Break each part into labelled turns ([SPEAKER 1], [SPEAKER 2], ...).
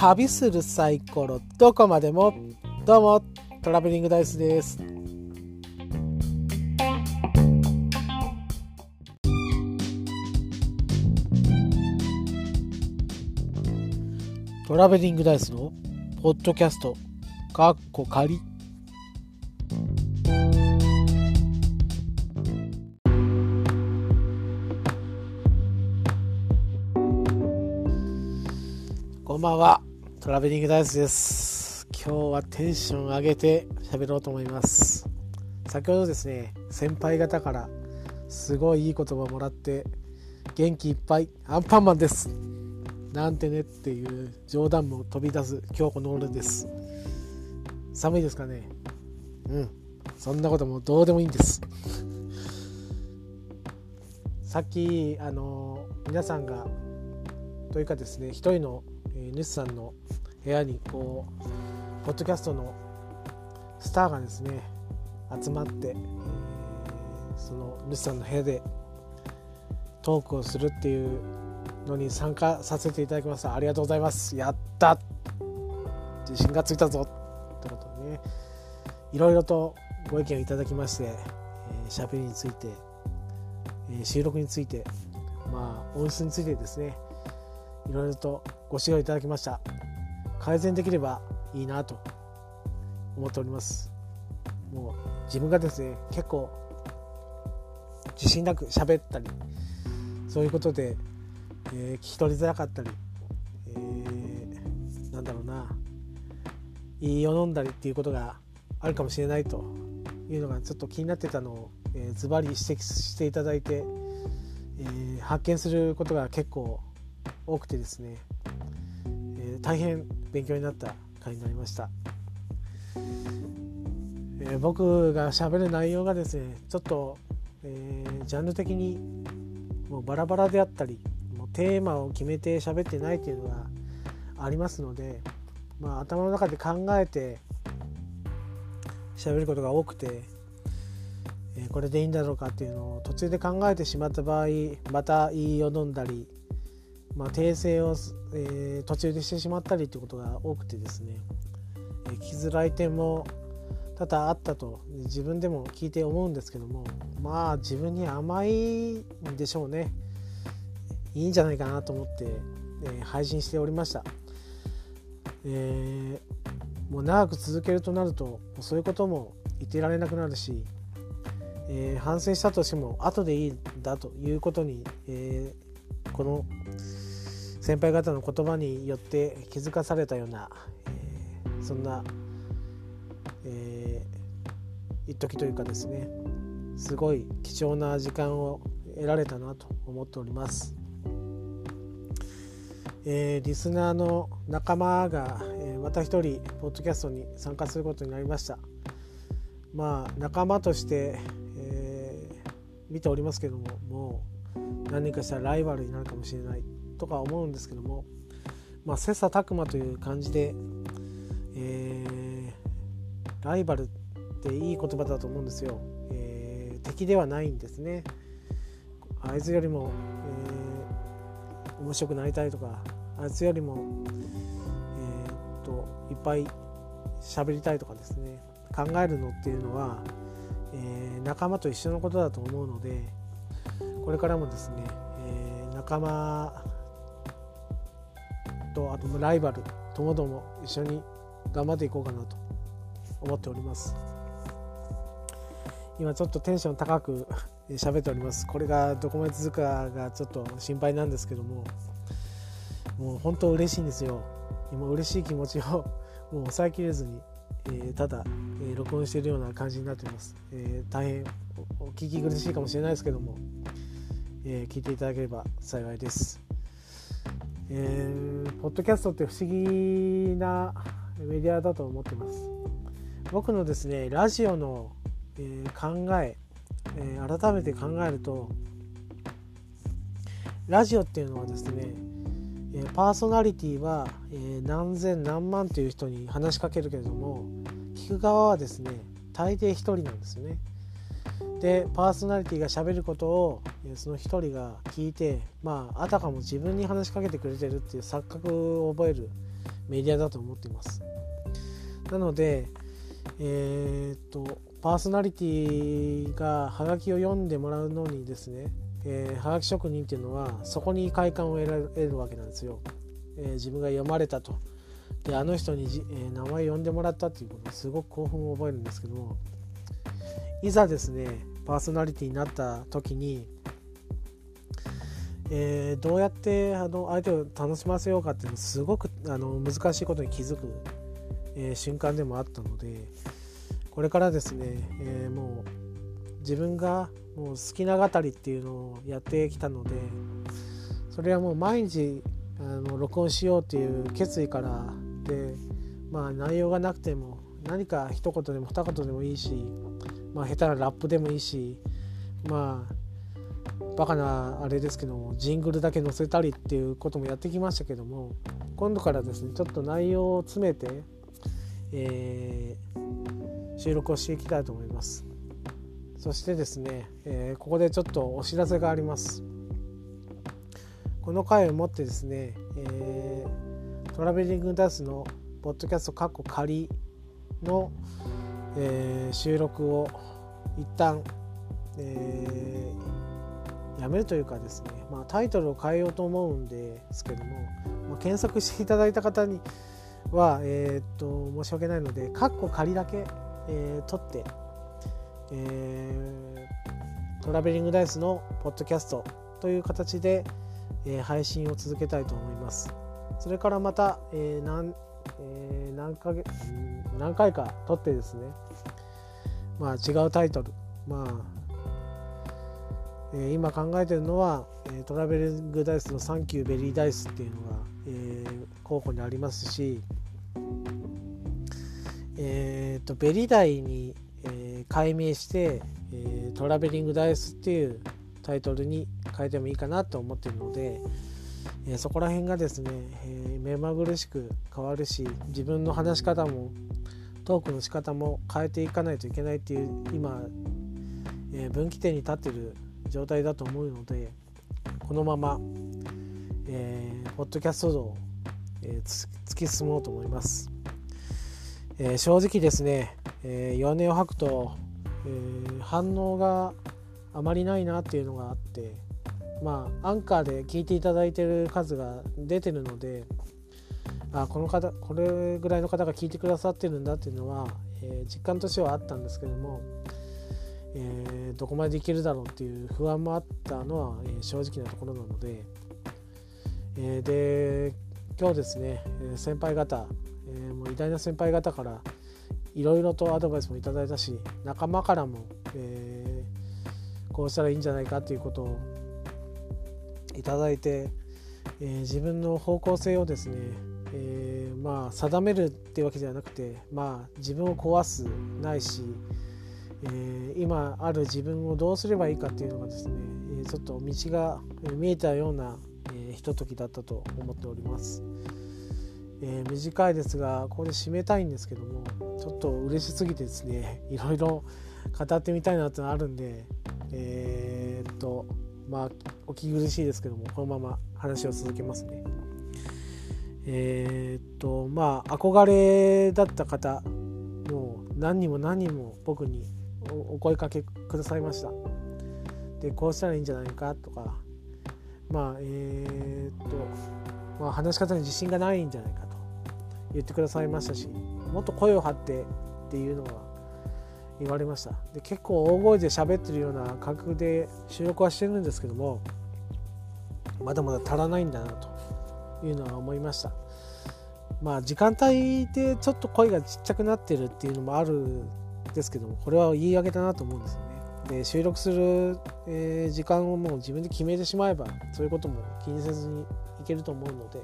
[SPEAKER 1] 旅するサイコロどこまでも。どうもトラベリングダイスです。トラベリングダイスのポッドキャストかっこ仮。んばんは。トラベリングダイスです。今日はテンション上げて喋ろうと思います。先ほどですね先輩方からすごいいい言葉をもらって元気いっぱいアンパンマンです。なんてねっていう冗談も飛び出す今日この頃です。寒いですかね？うん。そんなこともどうでもいいんです。さっきあの皆さんがというかですね一人のえ主さんの部屋にこうポッドキャストのスターがですね集まって、えー、その主さんの部屋でトークをするっていうのに参加させていただきました。ありがとうございます。やった自信がついたぞ。ってことでねいろいろとご意見をいただきましてしゃべりについて、えー、収録についてまあ音質についてですねいろいろとご指導いただきました。改善できればいいなと思っております。もう自分がですね結構自信なく喋ったりそういうことで、えー、聞き取りづらかったり、えー、なんだろうな言いよ飲んだりっていうことがあるかもしれないというのがちょっと気になってたのを、え、ズバリ指摘していただいて、えー、発見することが結構多くてですね、大変勉強になった回になりました、えー、僕がしゃべる内容がですねちょっと、えー、ジャンル的にもうバラバラであったりもうテーマを決めて喋ってないっていうのがありますので、まあ、頭の中で考えて喋ることが多くてえこれでいいんだろうかっていうのを途中で考えてしまった場合また言いよどんだりまあ、訂正を、えー、途中でしてしまったりということが多くてですね、えー、聞きづらい点も多々あったと自分でも聞いて思うんですけどもまあ自分に甘いんでしょうね。いいんじゃないかなと思って、えー、配信しておりました、えー、もう長く続けるとなるとそういうことも言ってられなくなるし、えー、反省したとしても後でいいんだということに、えー、この先輩方の言葉によって気づかされたような、えー、そんな、えー、一時というかですねすごい貴重な時間を得られたなと思っております。えー、リスナーの仲間が、えー、また一人ポッドキャストに参加することになりましたまあ仲間として、えー、見ておりますけどももう何かしたらライバルになるかもしれないとか思うんですけども、まあ、切磋琢磨という感じで、えー、ライバルっていい言葉だと思うんですよ、えー、敵ではないんですね。あいつよりも、えー、面白くなりたいとかあいつよりも、えー、っといっぱい喋りたいとかですね。考えるのっていうのは、えー、仲間と一緒のことだと思うのでこれからもですね、えー、仲間とあとライバルともども一緒に頑張っていこうかなと思っております。今ちょっとテンション高く喋っております。これがどこまで続くかがちょっと心配なんですけどももう本当嬉しいんですよ。今嬉しい気持ちをもう抑えきれずに、え、ただ、え、録音しているような感じになっています、え、大変お聞き苦しいかもしれないですけども、え聞いていただければ幸いです。えー、ポッドキャストって不思議なメディアだと思ってます。僕のですねラジオの、えー、考ええー、改めて考えるとラジオっていうのはですね、えパーソナリティは、え何千何万という人に話しかけるけれども聞く側はですね大抵1人なんですよね。でパーソナリティがしゃべることをその一人が聞いてまああたかも自分に話しかけてくれてるっていう錯覚を覚えるメディアだと思っています。なのでえー、っとパーソナリティがハガキを読んでもらうのにですね、えー、はがき職人っていうのはそこに快感を得られるわけなんですよ、えー、自分が読まれたと。であの人にじ、えー、名前呼んでもらったっていうことですごく興奮を覚えるんですけどもいざですねパーソナリティになった時に、えー、どうやってあの相手を楽しませようかっていうのすごくあの難しいことに気づく、えー、瞬間でもあったのでこれからですね、えー、もう自分がもう好きな語りっていうのをやってきたのでそれはもう毎日あの録音しようっていう決意からでまあ内容がなくても何か一言でも二言でもいいし、まあ、下手なラップでもいいしまあバカなあれですけどもジングルだけ載せたりっていうこともやってきましたけども今度からですねちょっと内容を詰めて、えー、収録をしていきたいと思います。そしてですね、えー、ここでちょっとお知らせがあります。この回をもってですね、えー、トラベリングダンスのポッドキャストカッコ仮の、えー、収録を一旦、えー、やめるというかですね、まあ、タイトルを変えようと思うんですけども、まあ、検索していただいた方には、えー、っと申し訳ないのでカッコ仮だけ、えー、取って、えー、 Traveling Dice のポッドキャストという形で、えー、配信を続けたいと思います。それからまた、えー何えー、何か月何回か撮ってですね、まあ、違うタイトル、まあえー、今考えてるのは、えー、 Traveling Dice の「Thank You Very Dice」っていうのが、えー、候補にありますし、えーと、ベリダイに、えー、改名して、えー、トラベリングダイスっていうタイトルに変えてもいいかなと思ってるので、えー、そこら辺がですね、えー、目まぐるしく変わるし自分の話し方もトークの仕方も変えていかないといけないっていう今、えー、分岐点に立ってる状態だと思うのでこのまま、えー、ポッドキャスト道を、えー、突き進もうと思います、えー、正直ですね、えー、弱音を吐くと、えー、反応があまりないなっていうのがあってまあアンカーで聞いていただいてる数が出てるのであこの方これぐらいの方が聞いてくださってるんだっていうのは、えー、実感としてはあったんですけども、えー、どこまでいけるだろうっていう不安もあったのは、えー、正直なところなので、えで今日ですね先輩方、えもう偉大な先輩方からいろいろとアドバイスもいただいたし仲間からも、えこうしたらいいんじゃないかっていうことをいただいて、えー、自分の方向性をですね、えー、まあ定めるっていうわけではなくて、まあ、自分を壊すないし、えー、今ある自分をどうすればいいかっていうのがですね、えちょっと道が見えたような、えひとときだったと思っております。え、短いですがここで締めたいんですけどもちょっと嬉しすぎてですねいろいろ語ってみたいなってのあるんでえー、っとまあお聞き苦しいですけどもこのまま話を続けますね。えー、っとまあ憧れだった方もう何人も何人も僕にお声かけくださいました。でこうしたらいいんじゃないかとかまあえー、っと、まあ、話し方に自信がないんじゃないかと言ってくださいましたしもっと声を張ってっていうのは言われました。で結構大声で喋ってるような感覚で収録はしてるんですけどもまだまだ足らないんだなというのは思いました。まあ時間帯でちょっと声がちっちゃくなってるっていうのもあるんですけどもこれは言い訳だなと思うんですよね。で収録する、え、時間をもう自分で決めてしまえばそういうことも気にせずにいけると思うので。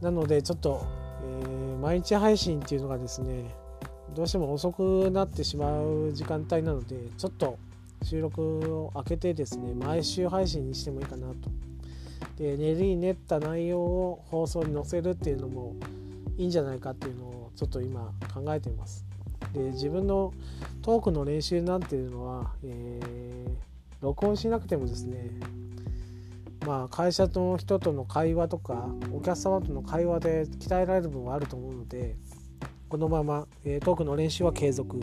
[SPEAKER 1] なのでちょっと、えー、毎日配信っていうのがですねどうしても遅くなってしまう時間帯なのでちょっと収録を開けてですね毎週配信にしてもいいかなと。で練り練った内容を放送に載せるっていうのもいいんじゃないかっていうのをちょっと今考えています。で自分のトークの練習なんていうのは、えー、録音しなくてもですねまあ会社の人との会話とかお客様との会話で鍛えられる部分はあると思うのでこのまま、えー、トークの練習は継続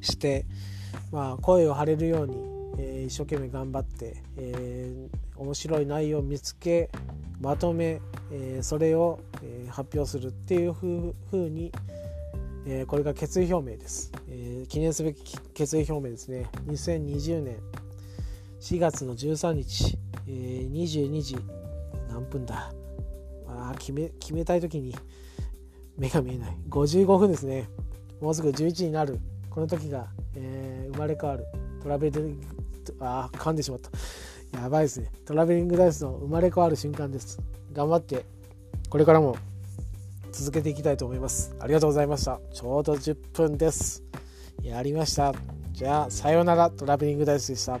[SPEAKER 1] して、まあ、声を張れるように、えー、一生懸命頑張って、えー、面白い内容を見つけまとめ、えー、それを、えー、発表するっていうふうに、えー、これが決意表明です、えー、記念すべき決意表明ですね。2020年4月の13日、えー、22時何分だ。あ決め決めたい時に目が見えない。55分ですね。もうすぐ11時になる。この時が、えー、生まれ変わる。トラベリングあ噛んでしまった。やばいですね。トラベリングダイスの生まれ変わる瞬間です。頑張ってこれからも続けていきたいと思います。ありがとうございました。ちょうど10分です。やりました。じゃあさようなら。トラベリングダイスでした。